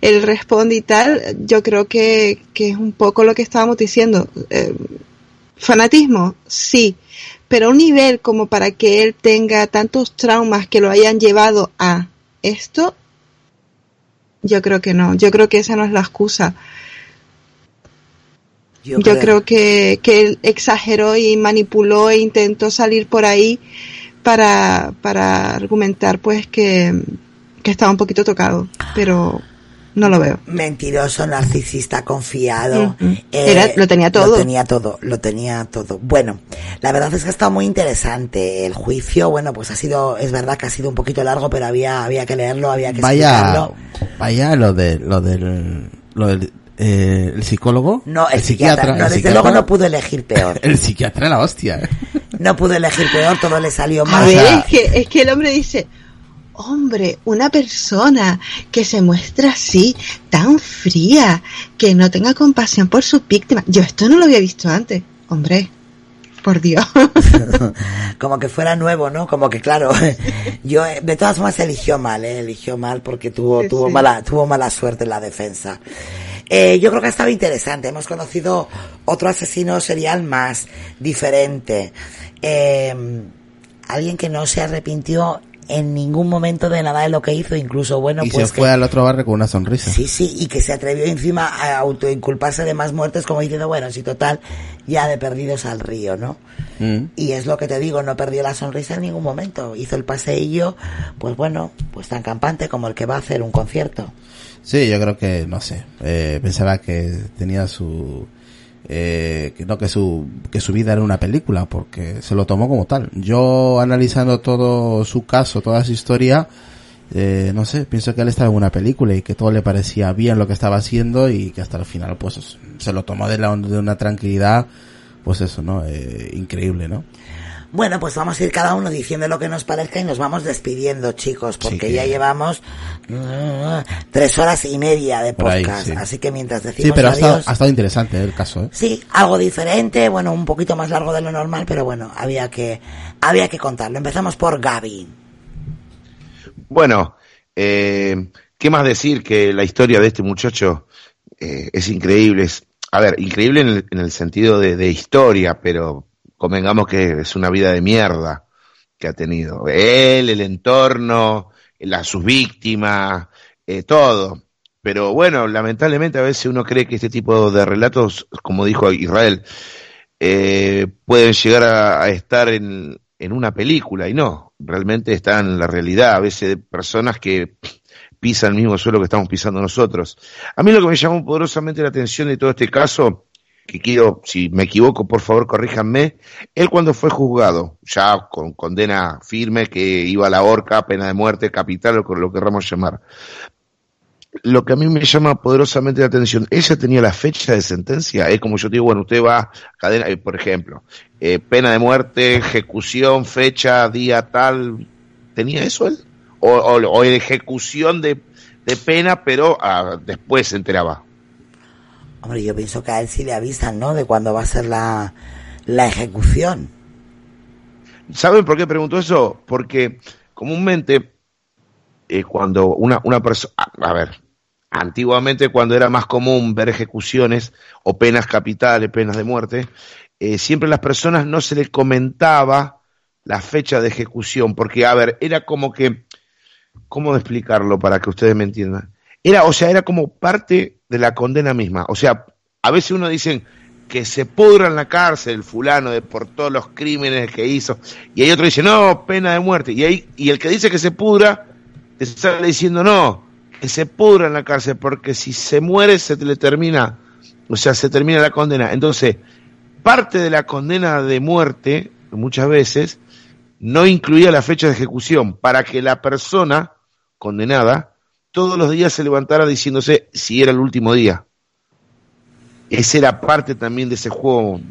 [SPEAKER 4] él responde y tal. Yo creo que, que es un poco lo que estábamos diciendo. Eh, fanatismo, sí, pero a un nivel como para que él tenga tantos traumas que lo hayan llevado a esto, yo creo que no. Yo creo que esa no es la excusa. Yo, creo que, que él exageró y manipuló e intentó salir por ahí para, para argumentar pues que, que estaba un poquito tocado, pero no lo veo.
[SPEAKER 1] Mentiroso, narcisista, confiado. Eh,
[SPEAKER 4] Era- lo tenía todo.
[SPEAKER 1] Lo tenía todo, lo tenía todo. Bueno, la verdad es que ha estado muy interesante el juicio. Bueno, pues ha sido, es verdad que ha sido un poquito largo, pero había, había que leerlo, había que
[SPEAKER 6] Vaya,
[SPEAKER 1] explicarlo.
[SPEAKER 6] vaya lo de, lo del, lo del, eh, el psicólogo.
[SPEAKER 1] No, el, psiquiatra, no,
[SPEAKER 6] el
[SPEAKER 1] desde
[SPEAKER 6] psiquiatra-
[SPEAKER 1] luego no pudo elegir peor.
[SPEAKER 6] El psiquiatra era la hostia. ¿eh?
[SPEAKER 1] No pudo elegir peor, todo le salió
[SPEAKER 4] A
[SPEAKER 1] mal.
[SPEAKER 4] ver, es que, es que el hombre dice, hombre, una persona que se muestra así, tan fría, que no tenga compasión por sus víctimas. Yo esto no lo había visto antes. Hombre, por Dios.
[SPEAKER 1] como que fuera nuevo, ¿no? Como que claro, yo eh, de todas formas eligió mal, ¿eh? eligió mal porque tuvo
[SPEAKER 4] Sí,
[SPEAKER 1] tuvo
[SPEAKER 4] sí.
[SPEAKER 1] mala tuvo mala suerte en la defensa. Eh, yo creo que ha estado interesante. Hemos conocido otro asesino serial más diferente, Eh, alguien que no se arrepintió en ningún momento de nada de lo que hizo, incluso bueno,
[SPEAKER 6] y
[SPEAKER 1] pues
[SPEAKER 6] se fue
[SPEAKER 1] que-
[SPEAKER 6] al otro barrio con una sonrisa.
[SPEAKER 1] Sí, sí, y que se atrevió encima a autoinculparse de más muertes como diciendo, bueno, si total, ya de perdidos al río, ¿no?
[SPEAKER 6] Mm.
[SPEAKER 1] Y es lo que te digo, no perdió la sonrisa en ningún momento. Hizo el paseillo, pues bueno, pues tan campante como el que va a hacer un concierto.
[SPEAKER 6] Sí, yo creo que, no sé, eh, pensaba que tenía su, eh, que no, que su, que su vida era una película, porque se lo tomó como tal. Yo, analizando todo su caso, toda su historia, eh, no sé, pienso que él estaba en una película y que todo le parecía bien lo que estaba haciendo y que hasta el final, pues, se lo tomó de, la, de una tranquilidad, pues eso, ¿no? Eh, increíble, ¿no?
[SPEAKER 1] Bueno, pues vamos a ir cada uno diciendo lo que nos parezca y nos vamos despidiendo, chicos, porque
[SPEAKER 6] Sí.
[SPEAKER 1] ya llevamos mm, tres horas y media de
[SPEAKER 6] ahí,
[SPEAKER 1] podcast.
[SPEAKER 6] sí.
[SPEAKER 1] Así que mientras
[SPEAKER 6] Sí,
[SPEAKER 1] decimos
[SPEAKER 6] pero ha estado,
[SPEAKER 1] adiós,
[SPEAKER 6] ha estado interesante eh, el caso, ¿eh?
[SPEAKER 1] Sí, algo diferente, bueno, un poquito más largo de lo normal, pero bueno, había que, había que contarlo. Empezamos por Gaby.
[SPEAKER 5] Bueno, eh, ¿qué más decir que la historia de este muchacho eh, es increíble? Es, a ver, increíble en el, en el sentido de, de historia, pero convengamos que es una vida de mierda que ha tenido. Él, el entorno, las, sus víctimas, eh, todo. Pero bueno, lamentablemente a veces uno cree que este tipo de relatos, como dijo Israel, eh, pueden llegar a, a estar en, en una película y no, realmente están en la realidad, a veces de personas que pisan el mismo suelo que estamos pisando nosotros. A mí lo que me llamó poderosamente la atención de todo este caso, que quiero, si me equivoco, por favor corríjanme, él cuando fue juzgado, ya con condena firme que iba a la horca, pena de muerte, capital, o lo querramos llamar, lo que a mí me llama poderosamente la atención, ella tenía la fecha de sentencia, es como yo digo, bueno, usted va a cadena, eh, por ejemplo, eh, pena de muerte, ejecución, fecha, día tal, ¿tenía eso él? O, o, o ejecución de, de pena, pero ah, después se enteraba.
[SPEAKER 1] Hombre, yo pienso que a él sí le avisan, ¿no? De cuándo va a ser la, la ejecución.
[SPEAKER 5] ¿Saben por qué pregunto eso? Porque comúnmente eh, cuando una, una persona, a ver, antiguamente cuando era más común ver ejecuciones o penas capitales, penas de muerte, eh, siempre a las personas no se les comentaba la fecha de ejecución, porque, a ver, era como que, ¿cómo explicarlo para que ustedes me entiendan? Era, o sea, era como parte de la condena misma. O sea, a veces uno dice que se pudra en la cárcel el fulano de por todos los crímenes que hizo, y hay otro que dice, no, pena de muerte. Y, ahí, y el que dice que se pudra, te diciendo, no, que se pudra en la cárcel, porque si se muere se le termina, o sea, se termina la condena. Entonces, parte de la condena de muerte, muchas veces, no incluía la fecha de ejecución, para que la persona condenada todos los días se levantara diciéndose si era el último día. esa era parte también de ese juego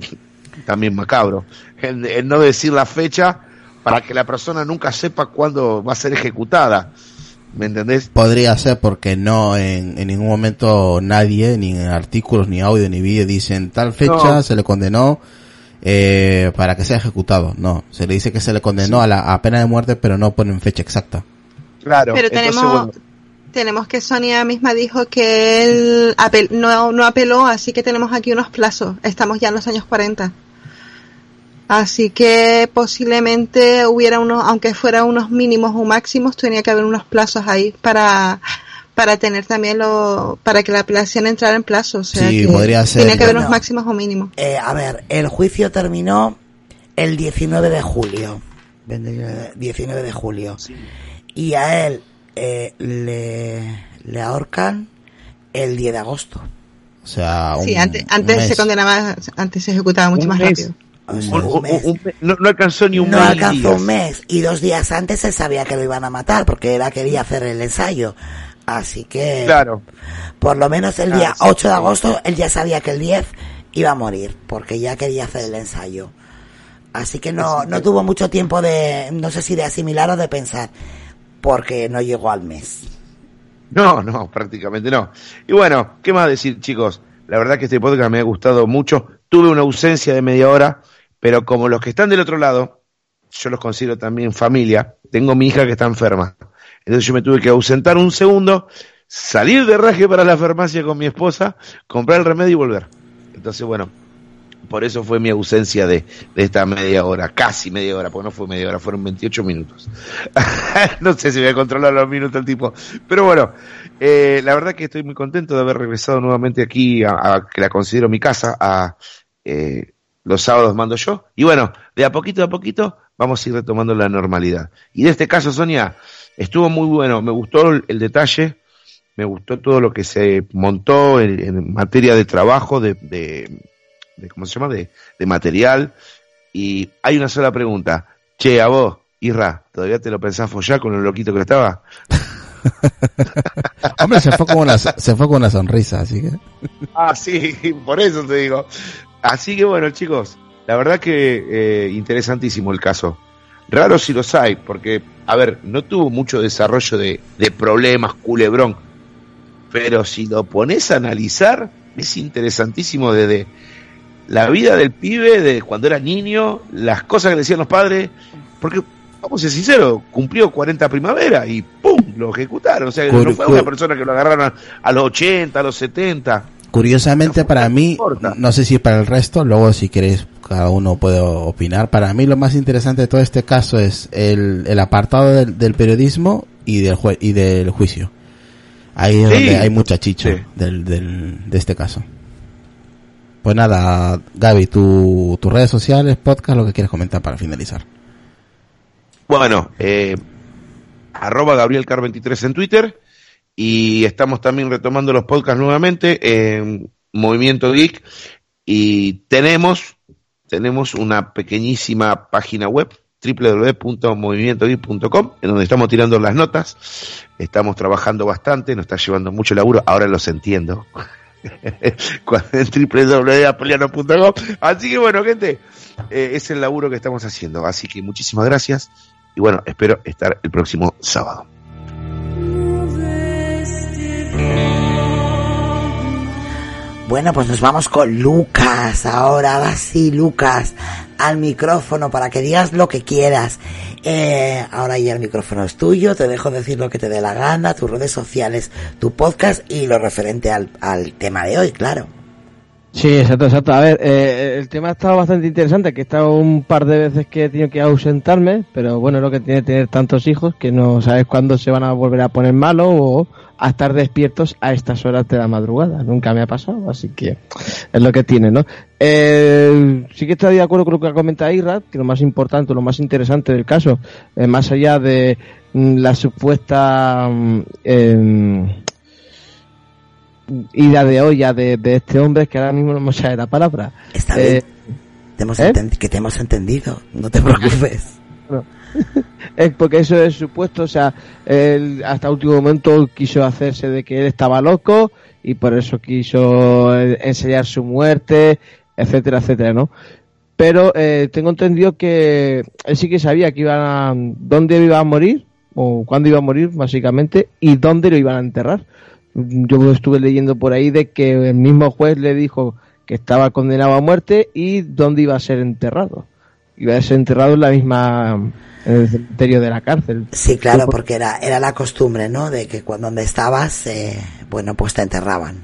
[SPEAKER 5] también macabro, el, no decir la fecha para que la persona nunca sepa cuándo va a ser ejecutada. ¿Me entendés?
[SPEAKER 6] Podría ser porque no en, ningún momento nadie, ni en artículos, ni audio, ni vídeo, dicen tal fecha se le condenó eh, para que sea ejecutado. No, se le dice que se le condenó a la pena de muerte, pero no ponen fecha exacta.
[SPEAKER 4] Claro. Pero tenemos, tenemos que Sonia misma dijo que él no, no apeló, así que tenemos aquí unos plazos. Estamos ya en los años 40. Así que posiblemente hubiera unos, aunque fuera unos mínimos o máximos, tenía que haber unos plazos ahí para, para tener también lo, para que la apelación entrara en plazo. O sea
[SPEAKER 6] sí, podría ser.
[SPEAKER 4] Tenía que haber unos máximos o mínimos.
[SPEAKER 1] Eh, a ver, el juicio terminó el 19 de julio. 19 de julio. Y a él eh, le, le ahorcan el 10 de agosto.
[SPEAKER 6] O sea,
[SPEAKER 4] sí, antes, antes se condenaba, antes se ejecutaba mucho más rápido
[SPEAKER 5] no, alcanzó ni un
[SPEAKER 1] no mes. alcanzó un mes. Y dos días antes él sabía que lo iban a matar porque era quería hacer el ensayo. Así que.
[SPEAKER 5] Claro.
[SPEAKER 1] Por lo menos el día 8 de agosto él ya sabía que el 10 iba a morir porque ya quería hacer el ensayo. Así que no, no tuvo mucho tiempo de, no sé si de asimilar o de pensar, porque no llegó al mes.
[SPEAKER 5] No, no, prácticamente no. Y bueno, ¿qué más decir, chicos? La verdad que este podcast me ha gustado mucho. Tuve una ausencia de media hora, pero como los que están del otro lado, yo los considero también familia, tengo mi hija que está enferma. Entonces yo me tuve que ausentar un segundo, salir de raje para la farmacia con mi esposa, comprar el remedio y volver. Entonces, bueno, por eso fue mi ausencia de, esta media hora, casi media hora, porque no fue media hora, fueron 28 minutos. no sé si voy a controlar los minutos el tipo. Pero bueno, eh, la verdad que estoy muy contento de haber regresado nuevamente aquí, a, que la considero mi casa, a eh, los sábados mando yo. Y bueno, de a poquito a poquito vamos a ir retomando la normalidad. Y de este caso, Sonia, estuvo muy bueno, me gustó el, detalle, me gustó todo lo que se montó en, materia de trabajo, de, de, ¿cómo se llama? De, de material. Y hay una sola pregunta. Che, a vos, Irra, ¿todavía te lo pensás follar con el loquito que estaba?
[SPEAKER 6] Hombre, se fue, con una, se fue con una sonrisa, así que.
[SPEAKER 5] Ah, sí, por eso te digo. Así que bueno, chicos, la verdad que eh, interesantísimo el caso. Raro si los hay, porque, a ver, no tuvo mucho desarrollo de, de problemas, culebrón. Pero si lo pones a analizar, es interesantísimo desde la vida del pibe, de cuando era niño, las cosas que le decían los padres, porque, vamos a ser sinceros, cumplió 40 primavera y ¡pum! lo ejecutaron. O sea, no fue una persona que lo agarraron a los 80, a los 70.
[SPEAKER 6] Curiosamente para mí, no sé si para el resto, luego si queréis cada uno puede opinar. Para mí lo más interesante de todo este caso es el, el apartado del, periodismo y del, y del juicio. Ahí es donde hay mucha chicha del, del, de este caso. Pues nada, Gaby, tu, tus redes sociales, podcast, lo que quieres comentar para finalizar.
[SPEAKER 5] Bueno, eh, arroba GabrielCar23 en Twitter y estamos también retomando los podcasts nuevamente en Movimiento Geek y tenemos, tenemos una pequeñísima página web www.movimientogeek.com en donde estamos tirando las notas, estamos trabajando bastante, nos está llevando mucho laburo, ahora los entiendo. en www.apeliano.com Así que bueno, gente, eh, es el laburo que estamos haciendo. Así que muchísimas gracias y bueno, espero estar el próximo sábado.
[SPEAKER 1] Bueno, pues nos vamos con Lucas. Ahora, va sí, Lucas, al micrófono para que digas lo que quieras. Eh, ahora ya el micrófono es tuyo, te dejo decir lo que te dé la gana, tus redes sociales, tu podcast y lo referente al, al tema de hoy, claro.
[SPEAKER 2] Sí, exacto, exacto. A ver, eh, el tema ha estado bastante interesante, que he estado un par de veces que he tenido que ausentarme, pero bueno, lo que tiene tener tantos hijos que no sabes cuándo se van a volver a poner malos o a estar despiertos a estas horas de la madrugada. Nunca me ha pasado, así que es lo que tiene, ¿no? Eh, sí que estoy de acuerdo con lo que ha comentado Irra, que lo más importante, lo más interesante del caso, eh, más allá de mm, la supuesta... Mm, em, ida de olla de, este hombre que ahora mismo no me sale la palabra.
[SPEAKER 1] Está bien. Eh, te hemos ¿eh? que te hemos entendido, no te preocupes.
[SPEAKER 2] es porque eso es supuesto, o sea, él hasta último momento quiso hacerse de que él estaba loco y por eso quiso eh, enseñar su muerte, etcétera, etcétera, ¿no? Pero eh, tengo entendido que él sí que sabía que iban a, dónde iba a morir o cuándo iba a morir, básicamente, y dónde lo iban a enterrar. Yo estuve leyendo por ahí de que el mismo juez le dijo que estaba condenado a muerte y dónde iba a ser enterrado. Iba a ser enterrado en la misma en el cementerio de la cárcel.
[SPEAKER 1] Sí, claro, porque era era la costumbre, ¿no? De que cuando donde estabas, eh, bueno, pues te enterraban.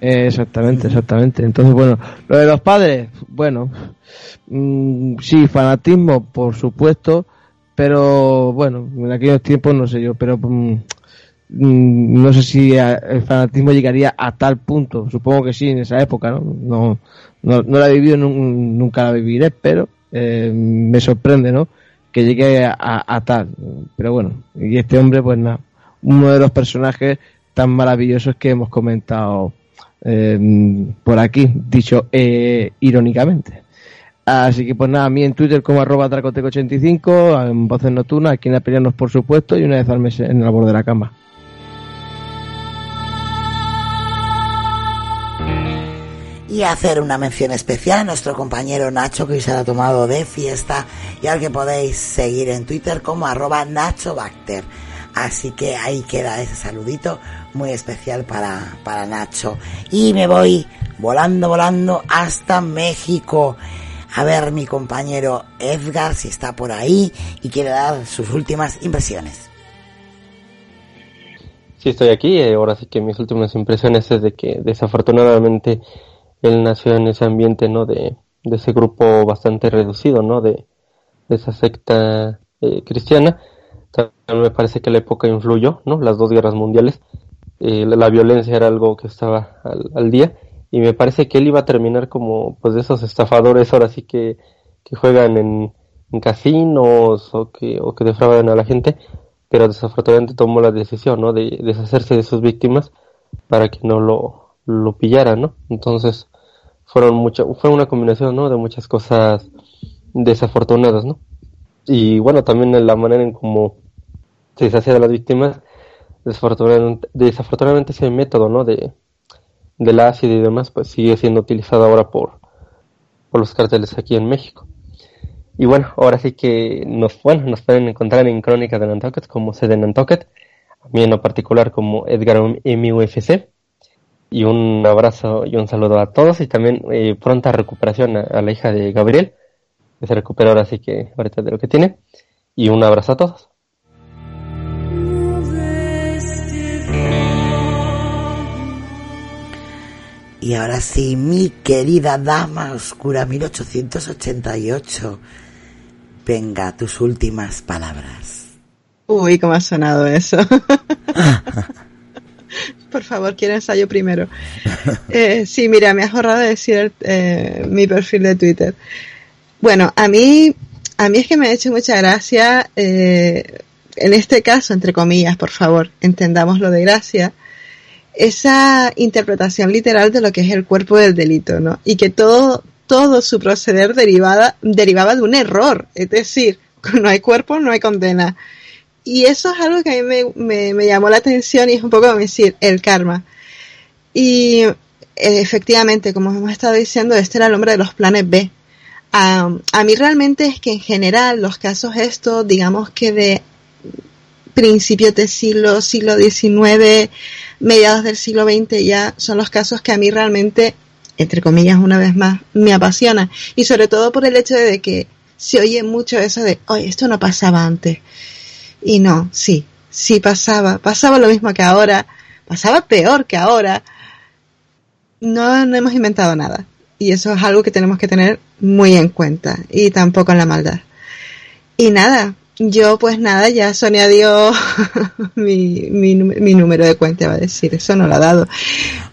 [SPEAKER 2] Eh, exactamente, exactamente. Entonces, bueno, lo de los padres, bueno, mm, sí, fanatismo, por supuesto, pero bueno, en aquellos tiempos no sé yo, pero mm, no sé si el fanatismo llegaría a tal punto. Supongo que sí, en esa época, ¿no? No, no, la he vivido, nunca la viviré, pero eh, me sorprende, ¿no? Que llegue a, tal. Pero bueno, y este hombre, pues nada, uno de los personajes tan maravillosos que hemos comentado eh, por aquí, dicho eh, irónicamente. Así que pues nada, a mí en Twitter como arroba dracoteco85, en Voces Nocturnas, aquí en Apelianos por supuesto, y una vez al mes en el borde de la cama.
[SPEAKER 1] Y hacer una mención especial a nuestro compañero Nacho que hoy se ha tomado de fiesta y al que podéis seguir en Twitter como arroba Nacho Bacter. Así que ahí queda ese saludito muy especial para, para Nacho. Y me voy volando, volando hasta México a ver mi compañero Edgar si está por ahí y quiere dar sus últimas impresiones.
[SPEAKER 3] Sí, estoy aquí. Eh, ahora sí que mis últimas impresiones es de que desafortunadamente él nació en ese ambiente, ¿no? De, de ese grupo bastante reducido, ¿no? De, esa secta eh, cristiana. También me parece que la época influyó, ¿no? Las dos guerras mundiales. Eh, la, violencia era algo que estaba al, al día y me parece que él iba a terminar como pues de esos estafadores ahora sí que, que juegan en, casinos o que, o que defraudan a la gente, pero desafortunadamente tomó la decisión, ¿no? De deshacerse de sus víctimas para que no lo, lo pillaran, ¿no? Entonces fueron mucho, fue una combinación, ¿no? De muchas cosas desafortunadas, ¿no? Y bueno, también en la manera en cómo se deshacía de las víctimas, desafortunadamente, desafortunadamente ese método, ¿no? De, del ácido y demás, pues sigue siendo utilizado ahora por, por los carteles aquí en México. Y bueno, ahora sí que nos, bueno, nos pueden encontrar en Crónica de Nantucket como sede Nantucket, a mí en lo particular como Edgar MUFC. Y un abrazo y un saludo a todos y también eh, pronta recuperación a, la hija de Gabriel, que se recupera ahora sí que ahorita de lo que tiene. Y un abrazo a todos.
[SPEAKER 1] Y ahora sí, mi querida dama oscura 1888. Venga, tus últimas palabras.
[SPEAKER 4] Uy, cómo ha sonado eso. Por favor, quiero ensayo primero. Eh, sí, mira, me has ahorrado decir eh, mi perfil de Twitter. Bueno, a mí, a mí es que me ha hecho mucha gracia, eh, en este caso, entre comillas, por favor, entendamos lo de gracia, esa interpretación literal de lo que es el cuerpo del delito, ¿no? Y que todo, todo su proceder derivaba, derivaba de un error, es decir, no hay cuerpo, no hay condena. Y eso es algo que a mí me, me, llamó la atención y es un poco como decir, el karma. Y eh, efectivamente, como hemos estado diciendo, este era el hombre de los planes B. a mí realmente es que en general los casos estos, digamos que de principios del siglo, siglo XIX, mediados del siglo XX ya son los casos que a mí realmente, entre comillas, una vez más, me apasiona. Y sobre todo por el hecho de que se oye mucho eso de, oye, esto no pasaba antes. Y no, sí, sí pasaba. Pasaba lo mismo que ahora. Pasaba peor que ahora. No, no hemos inventado nada. Y eso es algo que tenemos que tener muy en cuenta. Y tampoco en la maldad. Y nada, yo, pues nada, ya Sonia dio mi, mi, mi, número de cuenta, va a decir, eso no lo ha dado.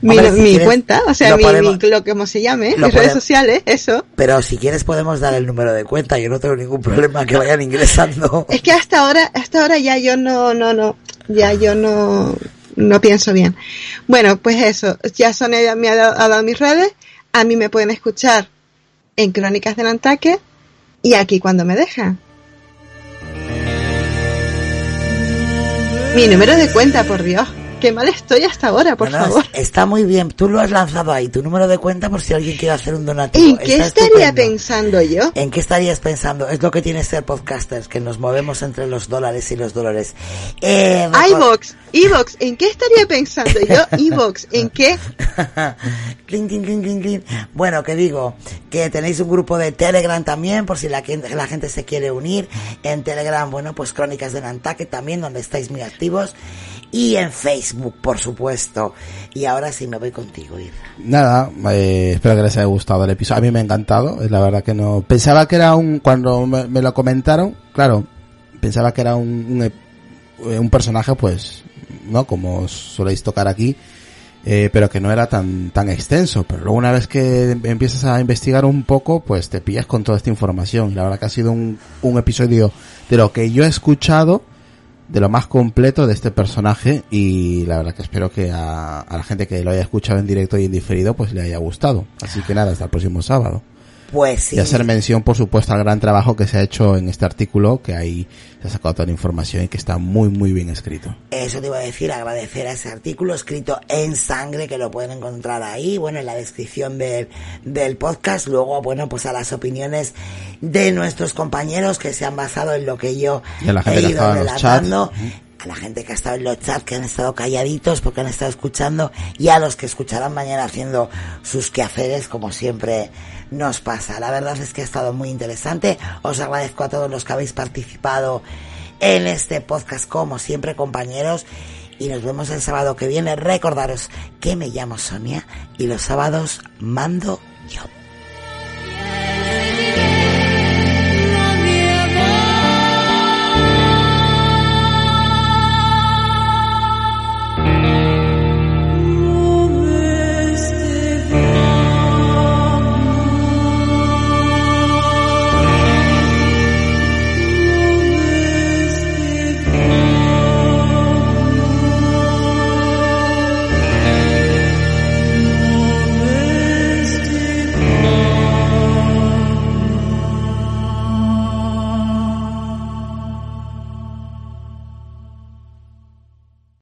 [SPEAKER 4] Mi, mi cuenta, o sea, mi, lo que se llame, mis redes sociales, eso.
[SPEAKER 1] Pero si quieres podemos dar el número de cuenta, yo no tengo ningún problema que vayan ingresando.
[SPEAKER 4] Es que hasta ahora, hasta ahora ya yo no, no, no, ya yo no, no pienso bien. Bueno, pues eso, ya Sonia me ha dado, ha dado mis redes, a mí me pueden escuchar en Crónicas del Antaque y aquí cuando me dejan. Mi número de cuenta, por Dios. Qué mal estoy hasta ahora, por
[SPEAKER 1] No, no,
[SPEAKER 4] favor.
[SPEAKER 1] Está muy bien. Tú lo has lanzado ahí, tu número de cuenta por si alguien quiere hacer un donativo.
[SPEAKER 4] ¿En qué
[SPEAKER 1] Está
[SPEAKER 4] estaría
[SPEAKER 1] estupendo.
[SPEAKER 4] pensando yo?
[SPEAKER 1] ¿En qué estarías pensando? Es lo que tiene ser podcasters, que nos movemos entre los dólares y los dólares. Eh,
[SPEAKER 4] iVox, iVox, ¿en qué estaría pensando yo? iVox, ¿en qué?
[SPEAKER 1] Clink, clink, clink, clink. Bueno, que digo, que tenéis un grupo de Telegram también, por si la, gente- la gente se quiere unir. En Telegram, bueno, pues Crónicas de Nantucket también, donde estáis muy activos. Y en Facebook, por supuesto. Y ahora sí me voy contigo, Irra.
[SPEAKER 6] Nada, eh, espero que les haya gustado el episodio. A mí me ha encantado, es la verdad que no. Pensaba que era un. Cuando me, lo comentaron, claro, pensaba que era un, un, eh, personaje, pues, ¿no? Como soléis tocar aquí, eh, pero que no era tan, tan extenso. Pero luego, una vez que empiezas a investigar un poco, pues te pillas con toda esta información. Y la verdad que ha sido un, un episodio de lo que yo he escuchado de lo más completo de este personaje y la verdad que espero que a, la gente que lo haya escuchado en directo y en diferido pues le haya gustado. Así que nada, hasta el próximo sábado.
[SPEAKER 1] Pues sí.
[SPEAKER 6] Y hacer mención, por supuesto, al gran trabajo que se ha hecho en este artículo, que ahí se ha sacado toda la información y que está muy, muy bien escrito.
[SPEAKER 1] Eso te iba a decir, agradecer a ese artículo escrito en sangre que lo pueden encontrar ahí, bueno, en la descripción del, del podcast. Luego, bueno, pues a las opiniones de nuestros compañeros que se han basado en lo que yo
[SPEAKER 6] Y a la gente
[SPEAKER 1] he
[SPEAKER 6] que
[SPEAKER 1] ido
[SPEAKER 6] los
[SPEAKER 1] relatando. A la gente que ha estado en los chats, que han estado calladitos porque han estado escuchando, y a los que escucharán mañana haciendo sus quehaceres, como siempre nos pasa. La verdad es que ha estado muy interesante. Os agradezco a todos los que habéis participado en este podcast, como siempre, compañeros. Y nos vemos el sábado que viene. Recordaros que me llamo Sonia y los sábados mando yo.